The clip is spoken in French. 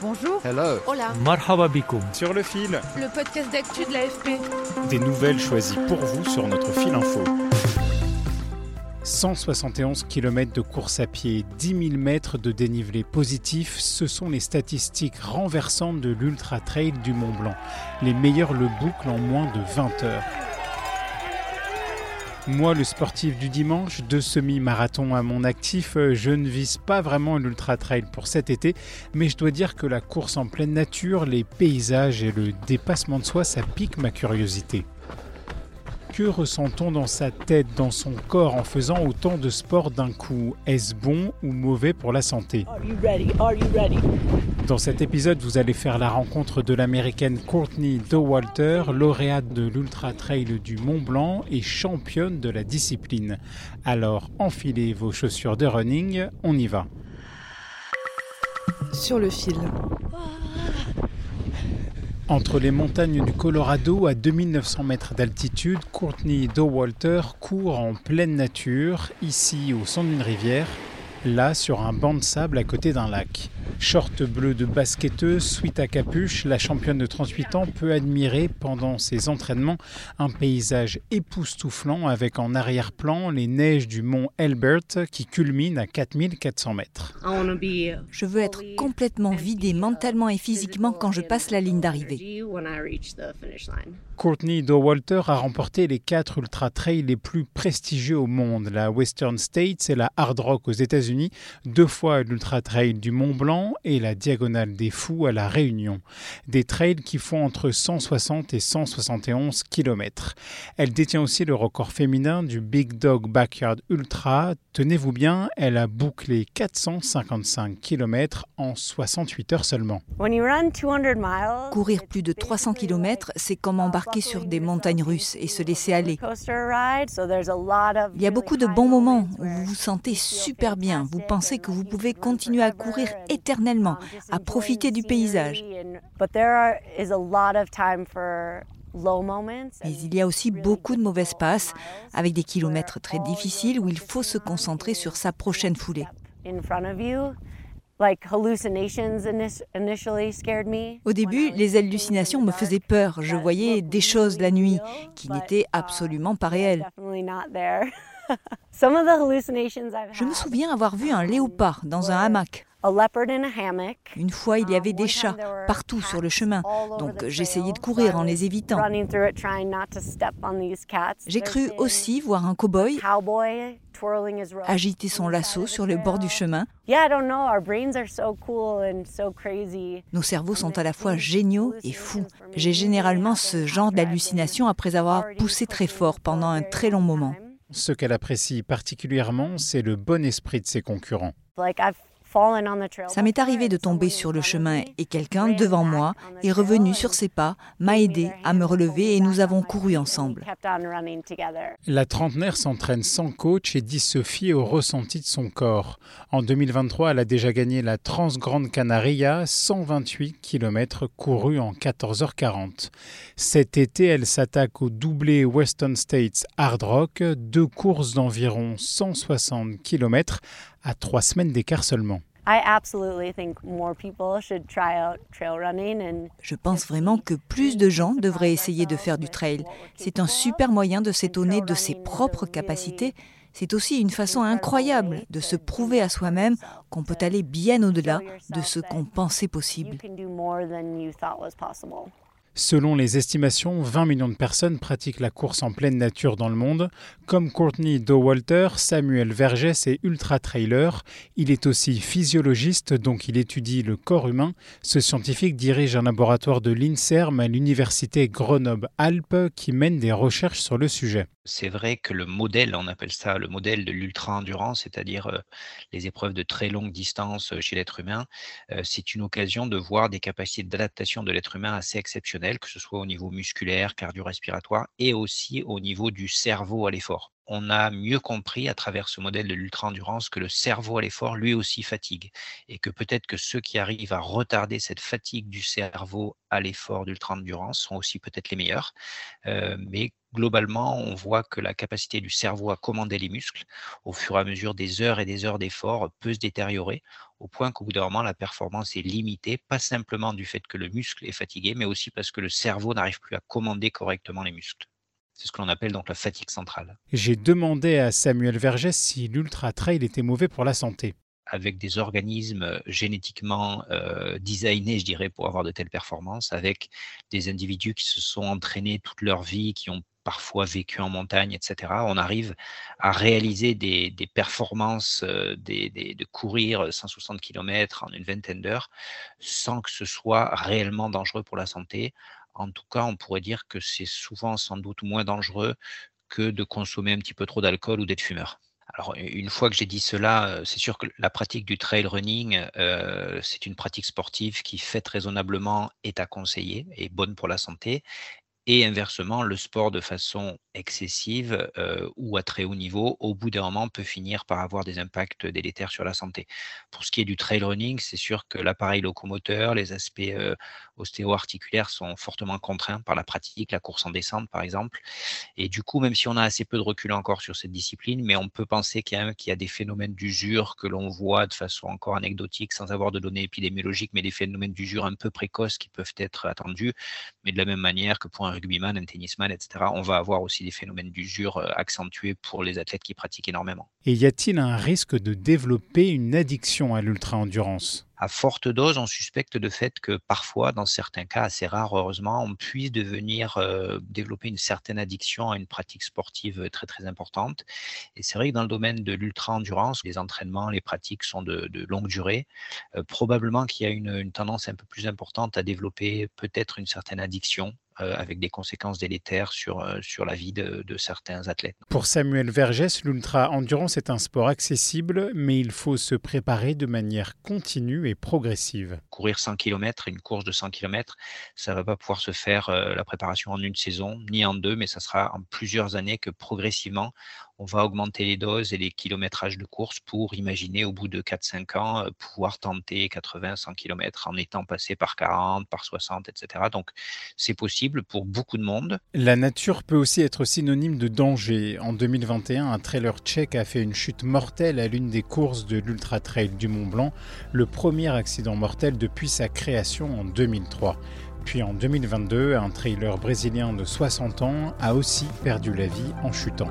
Bonjour. Hello. Hola. Marhaba bikoum. Sur le fil, Le podcast d'actu de l'AFP. des nouvelles choisies pour vous sur notre fil info. 171 km de course à pied, 10 000 mètres de dénivelé positif, ce sont les statistiques renversantes de l'Ultra Trail du Mont Blanc. Les meilleurs le bouclent en moins de 20 heures. Moi, le sportif du dimanche, deux semi-marathons à mon actif, euh, je ne vise pas vraiment l'ultra trail pour cet été, mais je dois dire que la course en pleine nature, les paysages et le dépassement de soi, ça pique ma curiosité. Que ressent-on dans sa tête, dans son corps en faisant autant de sport d'un coup? Est-ce bon ou mauvais pour la santé? Dans cet épisode, vous allez faire la rencontre de l'américaine Courtney Dowalter, lauréate de l'Ultra Trail du Mont Blanc et championne de la discipline. Alors, enfilez vos chaussures de running, on y va. Sur le fil. Entre les montagnes du Colorado à 2900 mètres d'altitude, Courtney Dowalter court en pleine nature, ici au son d'une rivière, là sur un banc de sable à côté d'un lac. Short bleu de basketteuse, suite à capuche, la championne de 38 ans peut admirer pendant ses entraînements un paysage époustouflant avec en arrière-plan les neiges du mont Elbert qui culmine à 4400 mètres. Je veux être complètement vidée mentalement et physiquement quand je passe la ligne d'arrivée. Courtney Dowalter a remporté les quatre ultra trails les plus prestigieux au monde, la Western States et la Hard Rock aux États-Unis, deux fois l'ultra trail du Mont Blanc et la Diagonale des Fous à La Réunion. Des trails qui font entre 160 et 171 km. Elle détient aussi le record féminin du Big Dog Backyard Ultra. Tenez-vous bien, elle a bouclé 455 km en 68 heures seulement. Courir plus de 300 km, c'est comme embarquer sur des montagnes russes et se laisser aller. Il y a beaucoup de bons moments où vous vous sentez super bien. Vous pensez que vous pouvez continuer à courir éternellement, à profiter du paysage. Mais il y a aussi beaucoup de mauvaises passes, avec des kilomètres très difficiles où il faut se concentrer sur sa prochaine foulée. Au début, les hallucinations me faisaient peur. Je voyais des choses la nuit qui n'étaient absolument pas réelles. Je me souviens avoir vu un léopard dans un hamac. Une fois, il y avait des chats partout sur le chemin, donc j'essayais de courir en les évitant. J'ai cru aussi voir un cow-boy agiter son lasso sur le bord du chemin. Nos cerveaux sont à la fois géniaux et fous. J'ai généralement ce genre d'hallucination après avoir poussé très fort pendant un très long moment. Ce qu'elle apprécie particulièrement, c'est le bon esprit de ses concurrents. Ça m'est arrivé de tomber sur le chemin et quelqu'un devant moi est revenu sur ses pas, m'a aidé à me relever et nous avons couru ensemble. La trentenaire s'entraîne sans coach et dit se fier au ressenti de son corps. En 2023, elle a déjà gagné la Transgrande Canaria, 128 km courus en 14h40. Cet été, elle s'attaque au doublé Western States Hard Rock, deux courses d'environ 160 km à trois semaines d'écart seulement. Je pense vraiment que plus de gens devraient essayer de faire du trail. C'est un super moyen de s'étonner de ses propres capacités. C'est aussi une façon incroyable de se prouver à soi-même qu'on peut aller bien au-delà de ce qu'on pensait possible. Selon les estimations, 20 millions de personnes pratiquent la course en pleine nature dans le monde. Comme Courtney Dowalter, Samuel Vergès est ultra-trailer. Il est aussi physiologiste, donc il étudie le corps humain. Ce scientifique dirige un laboratoire de l'INSERM à l'université Grenoble-Alpes qui mène des recherches sur le sujet. C'est vrai que le modèle, on appelle ça le modèle de l'ultra-endurance, c'est-à-dire les épreuves de très longue distance chez l'être humain, c'est une occasion de voir des capacités d'adaptation de l'être humain assez exceptionnelles, que ce soit au niveau musculaire, cardio-respiratoire et aussi au niveau du cerveau à l'effort on a mieux compris à travers ce modèle de l'ultra-endurance que le cerveau à l'effort lui aussi fatigue et que peut-être que ceux qui arrivent à retarder cette fatigue du cerveau à l'effort d'ultra-endurance sont aussi peut-être les meilleurs. Mais globalement, on voit que la capacité du cerveau à commander les muscles au fur et à mesure des heures et des heures d'effort peut se détériorer au point qu'au bout d'un moment, la performance est limitée, pas simplement du fait que le muscle est fatigué, mais aussi parce que le cerveau n'arrive plus à commander correctement les muscles. C'est ce que l'on appelle donc la fatigue centrale. J'ai demandé à Samuel Vergès si l'ultra trail était mauvais pour la santé. Avec des organismes euh, génétiquement euh, designés, je dirais, pour avoir de telles performances, avec des individus qui se sont entraînés toute leur vie, qui ont parfois vécu en montagne, etc., on arrive à réaliser des, performances, euh, de courir 160 km en une vingtaine d'heures sans que ce soit réellement dangereux pour la santé, en tout cas, on pourrait dire que c'est souvent sans doute moins dangereux que de consommer un petit peu trop d'alcool ou d'être fumeur. Alors, une fois que j'ai dit cela, euh, c'est sûr que la pratique du trail running, euh, c'est une pratique sportive qui, faite raisonnablement, est à conseiller et bonne pour la santé. Et inversement, le sport de façon excessive euh, ou à très haut niveau, au bout d'un moment, peut finir par avoir des impacts délétères sur la santé. Pour ce qui est du trail running, c'est sûr que l'appareil locomoteur, les aspects euh, ostéo-articulaires sont fortement contraints par la pratique, la course en descente par exemple. Et du coup, même si on a assez peu de recul encore sur cette discipline, mais on peut penser qu'il y, a des phénomènes d'usure que l'on voit de façon encore anecdotique, sans avoir de données épidémiologiques, mais des phénomènes d'usure un peu précoces qui peuvent être attendus. Mais de la même manière que pour un rugbyman, un tennisman, etc., on va avoir aussi des phénomènes d'usure euh, accentués pour les athlètes qui pratiquent énormément. Et y a-t-il un risque de développer une addiction à l'ultra-endurance? À forte dose, on suspecte de fait que parfois, dans certains cas assez rares, heureusement, on puisse devenir euh, développer une certaine addiction à une pratique sportive très très importante. Et c'est vrai que dans le domaine de l'ultra-endurance, les entraînements, les pratiques sont de, longue durée. Euh, probablement qu'il y a une, une, tendance un peu plus importante à développer peut-être une certaine addiction avec des conséquences délétères sur, euh, sur la vie de, de certains athlètes. Pour Samuel Vergès, l'ultra-endurance est un sport accessible, mais il faut se préparer de manière continue et progressive. Courir 100 km, une course de 100 km, ça ne va pas pouvoir se faire euh, la préparation en une saison, ni en deux, mais ça sera en plusieurs années que progressivement, on va augmenter les doses et les kilométrages de course pour imaginer au bout de 4-5 ans euh, pouvoir tenter 80-100 km en étant passé par 40, par 60, etc. Donc c'est possible pour beaucoup de monde. La nature peut aussi être synonyme de danger. En 2021, un trailer tchèque a fait une chute mortelle à l'une des courses de l'Ultra Trail du Mont Blanc, le premier accident mortel depuis sa création en 2003. Puis en 2022, un trailer brésilien de 60 ans a aussi perdu la vie en chutant.